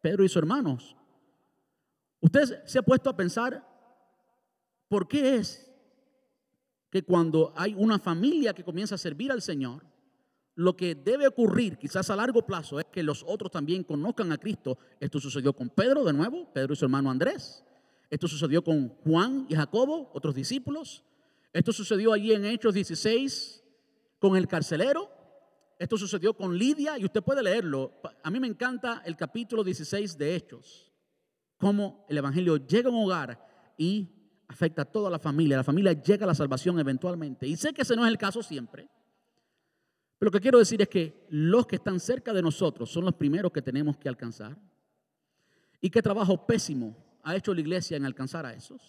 Pedro y sus hermanos. Usted se ha puesto a pensar por qué es que cuando hay una familia que comienza a servir al Señor, lo que debe ocurrir quizás a largo plazo es que los otros también conozcan a Cristo. Esto sucedió con Pedro de nuevo, Pedro y su hermano Andrés. Esto sucedió con Juan y Jacobo, otros discípulos. Esto sucedió allí en Hechos 16 con el carcelero. Esto sucedió con Lidia y usted puede leerlo. A mí me encanta el capítulo 16 de Hechos. Cómo el Evangelio llega a un hogar y afecta a toda la familia. La familia llega a la salvación eventualmente. Y sé que ese no es el caso siempre. Pero lo que quiero decir es que los que están cerca de nosotros son los primeros que tenemos que alcanzar. Y qué trabajo pésimo ha hecho la iglesia en alcanzar a esos.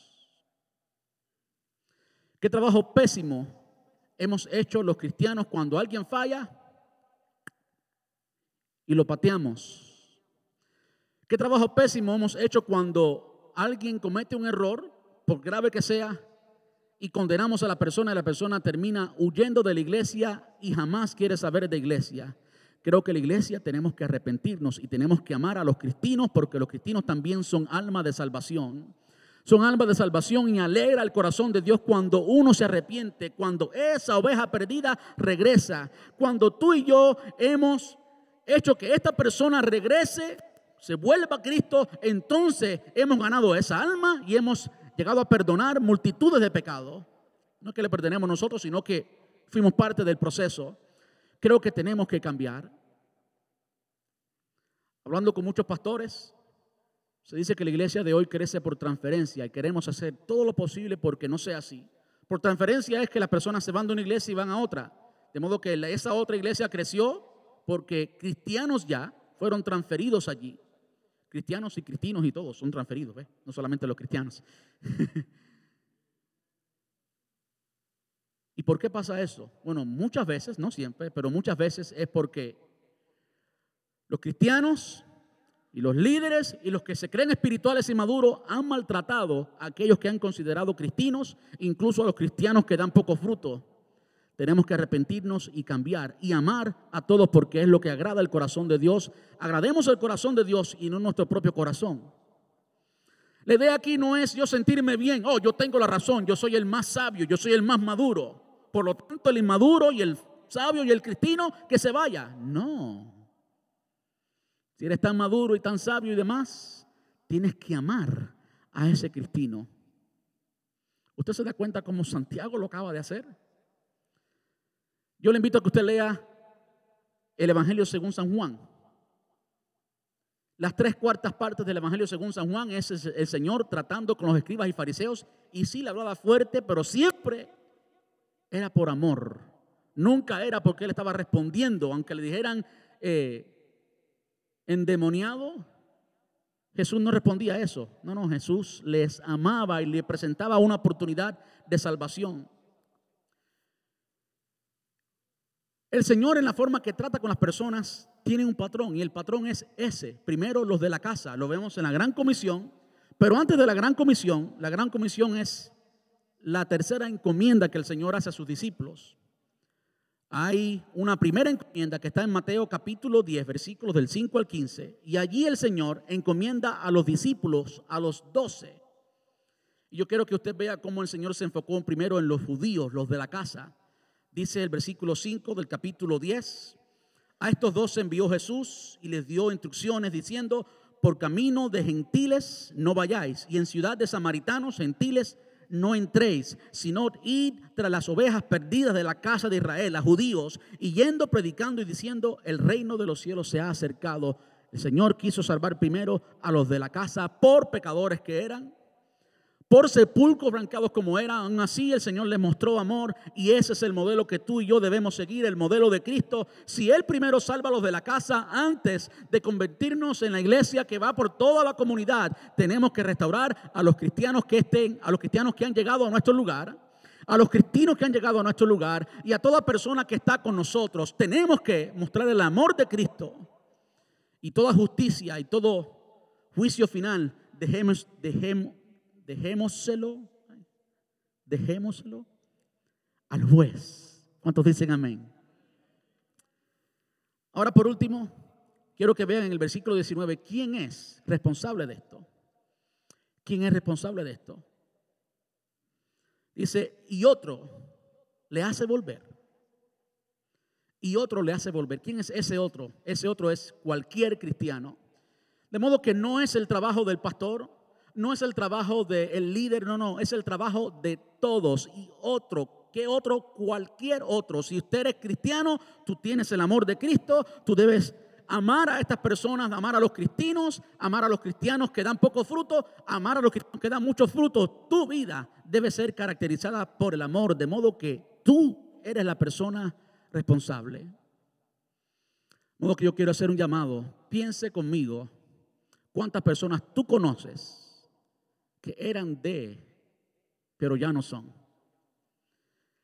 Qué trabajo pésimo hemos hecho los cristianos cuando alguien falla y lo pateamos. Qué trabajo pésimo hemos hecho cuando alguien comete un error, por grave que sea, y condenamos a la persona y la persona termina huyendo de la iglesia y jamás quiere saber de iglesia. Creo que la iglesia tenemos que arrepentirnos y tenemos que amar a los cristinos porque los cristinos también son alma de salvación. Son alma de salvación y alegra el corazón de Dios cuando uno se arrepiente, cuando esa oveja perdida regresa, cuando tú y yo hemos hecho que esta persona regrese, se vuelva a Cristo, entonces hemos ganado esa alma y hemos llegado a perdonar multitudes de pecados. No es que le perdonemos nosotros, sino que fuimos parte del proceso. Creo que tenemos que cambiar. Hablando con muchos pastores, se dice que la iglesia de hoy crece por transferencia y queremos hacer todo lo posible porque no sea así. Por transferencia es que las personas se van de una iglesia y van a otra. De modo que esa otra iglesia creció porque cristianos ya fueron transferidos allí. Cristianos y cristinos y todos son transferidos, ¿ves? no solamente los cristianos. [laughs] ¿Y por qué pasa eso? Bueno, muchas veces, no siempre, pero muchas veces es porque los cristianos y los líderes y los que se creen espirituales y maduros han maltratado a aquellos que han considerado cristianos, incluso a los cristianos que dan poco fruto. Tenemos que arrepentirnos y cambiar y amar a todos porque es lo que agrada el corazón de Dios. Agrademos el corazón de Dios y no nuestro propio corazón. La idea aquí no es yo sentirme bien, oh, yo tengo la razón, yo soy el más sabio, yo soy el más maduro. Por lo tanto, el inmaduro y el sabio y el cristino que se vaya. No. Si eres tan maduro y tan sabio y demás, tienes que amar a ese cristino. ¿Usted se da cuenta cómo Santiago lo acaba de hacer? Yo le invito a que usted lea el Evangelio según San Juan. Las tres cuartas partes del Evangelio según San Juan es el Señor tratando con los escribas y fariseos y sí le hablaba fuerte, pero siempre era por amor. Nunca era porque él estaba respondiendo, aunque le dijeran eh, endemoniado. Jesús no respondía a eso. No, no, Jesús les amaba y le presentaba una oportunidad de salvación. El Señor en la forma que trata con las personas tiene un patrón y el patrón es ese. Primero los de la casa, lo vemos en la gran comisión, pero antes de la gran comisión, la gran comisión es la tercera encomienda que el Señor hace a sus discípulos. Hay una primera encomienda que está en Mateo capítulo 10, versículos del 5 al 15, y allí el Señor encomienda a los discípulos, a los doce. Y yo quiero que usted vea cómo el Señor se enfocó primero en los judíos, los de la casa, Dice el versículo 5 del capítulo 10. A estos dos envió Jesús y les dio instrucciones diciendo, por camino de gentiles no vayáis y en ciudad de samaritanos gentiles no entréis, sino id tras las ovejas perdidas de la casa de Israel, a judíos, y yendo predicando y diciendo, el reino de los cielos se ha acercado. El Señor quiso salvar primero a los de la casa por pecadores que eran por sepulcros brancados como era, aún así el Señor les mostró amor y ese es el modelo que tú y yo debemos seguir, el modelo de Cristo. Si Él primero salva a los de la casa antes de convertirnos en la iglesia que va por toda la comunidad, tenemos que restaurar a los cristianos que estén, a los cristianos que han llegado a nuestro lugar, a los cristianos que han llegado a nuestro lugar y a toda persona que está con nosotros. Tenemos que mostrar el amor de Cristo y toda justicia y todo juicio final. Dejemos, dejemos dejémoselo, dejémoselo al juez. ¿Cuántos dicen amén? Ahora por último, quiero que vean en el versículo 19 quién es responsable de esto. ¿Quién es responsable de esto? Dice, y otro le hace volver. Y otro le hace volver. ¿Quién es ese otro? Ese otro es cualquier cristiano. De modo que no es el trabajo del pastor, no es el trabajo del líder, no, no, es el trabajo de todos y otro, que otro, cualquier otro. Si usted es cristiano, tú tienes el amor de Cristo, tú debes amar a estas personas, amar a los cristianos, amar a los cristianos que dan poco fruto, amar a los cristianos que dan mucho fruto. Tu vida debe ser caracterizada por el amor, de modo que tú eres la persona responsable. De modo que yo quiero hacer un llamado. Piense conmigo cuántas personas tú conoces que eran de, pero ya no son.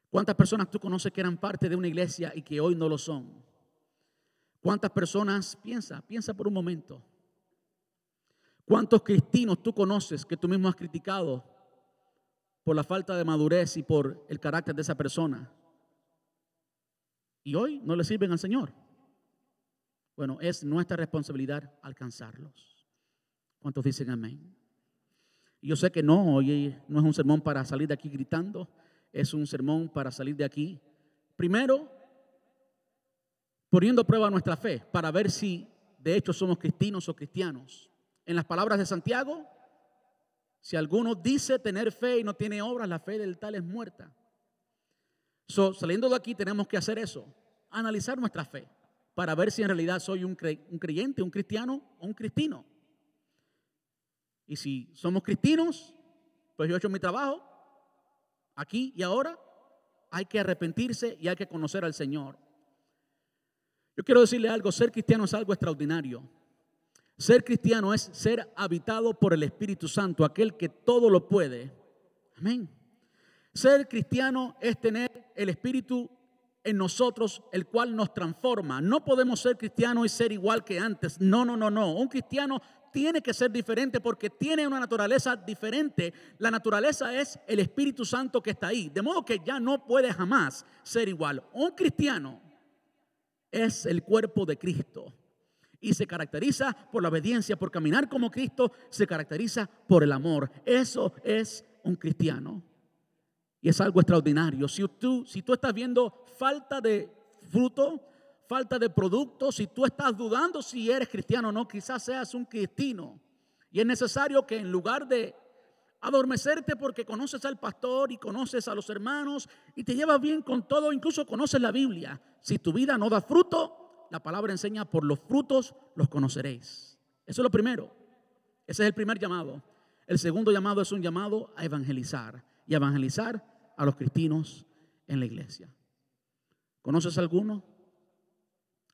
¿Cuántas personas tú conoces que eran parte de una iglesia y que hoy no lo son? ¿Cuántas personas, piensa, piensa por un momento, cuántos cristinos tú conoces que tú mismo has criticado por la falta de madurez y por el carácter de esa persona? Y hoy no le sirven al Señor. Bueno, es nuestra responsabilidad alcanzarlos. ¿Cuántos dicen amén? Yo sé que no, hoy no es un sermón para salir de aquí gritando, es un sermón para salir de aquí. Primero, poniendo a prueba nuestra fe, para ver si de hecho somos cristinos o cristianos. En las palabras de Santiago, si alguno dice tener fe y no tiene obras, la fe del tal es muerta. So, saliendo de aquí tenemos que hacer eso, analizar nuestra fe, para ver si en realidad soy un, creyente, un cristiano o un cristino. Y si somos cristianos, pues yo he hecho mi trabajo aquí y ahora. Hay que arrepentirse y hay que conocer al Señor. Yo quiero decirle algo, ser cristiano es algo extraordinario. Ser cristiano es ser habitado por el Espíritu Santo, aquel que todo lo puede. Amén. Ser cristiano es tener el Espíritu en nosotros, el cual nos transforma. No podemos ser cristianos y ser igual que antes. No, no, no, no. Un cristiano tiene que ser diferente porque tiene una naturaleza diferente. La naturaleza es el Espíritu Santo que está ahí. De modo que ya no puede jamás ser igual. Un cristiano es el cuerpo de Cristo y se caracteriza por la obediencia, por caminar como Cristo, se caracteriza por el amor. Eso es un cristiano. Y es algo extraordinario. Si tú, si tú estás viendo falta de fruto, falta de productos, si tú estás dudando si eres cristiano o no, quizás seas un cristiano. Y es necesario que en lugar de adormecerte porque conoces al pastor y conoces a los hermanos y te llevas bien con todo, incluso conoces la Biblia, si tu vida no da fruto, la palabra enseña por los frutos los conoceréis. Eso es lo primero. Ese es el primer llamado. El segundo llamado es un llamado a evangelizar y evangelizar a los cristianos en la iglesia. ¿Conoces alguno?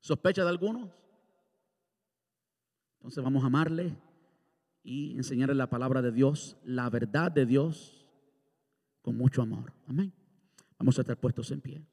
¿Sospecha de algunos? Entonces vamos a amarle y enseñarle la palabra de Dios, la verdad de Dios, con mucho amor. Amén. Vamos a estar puestos en pie.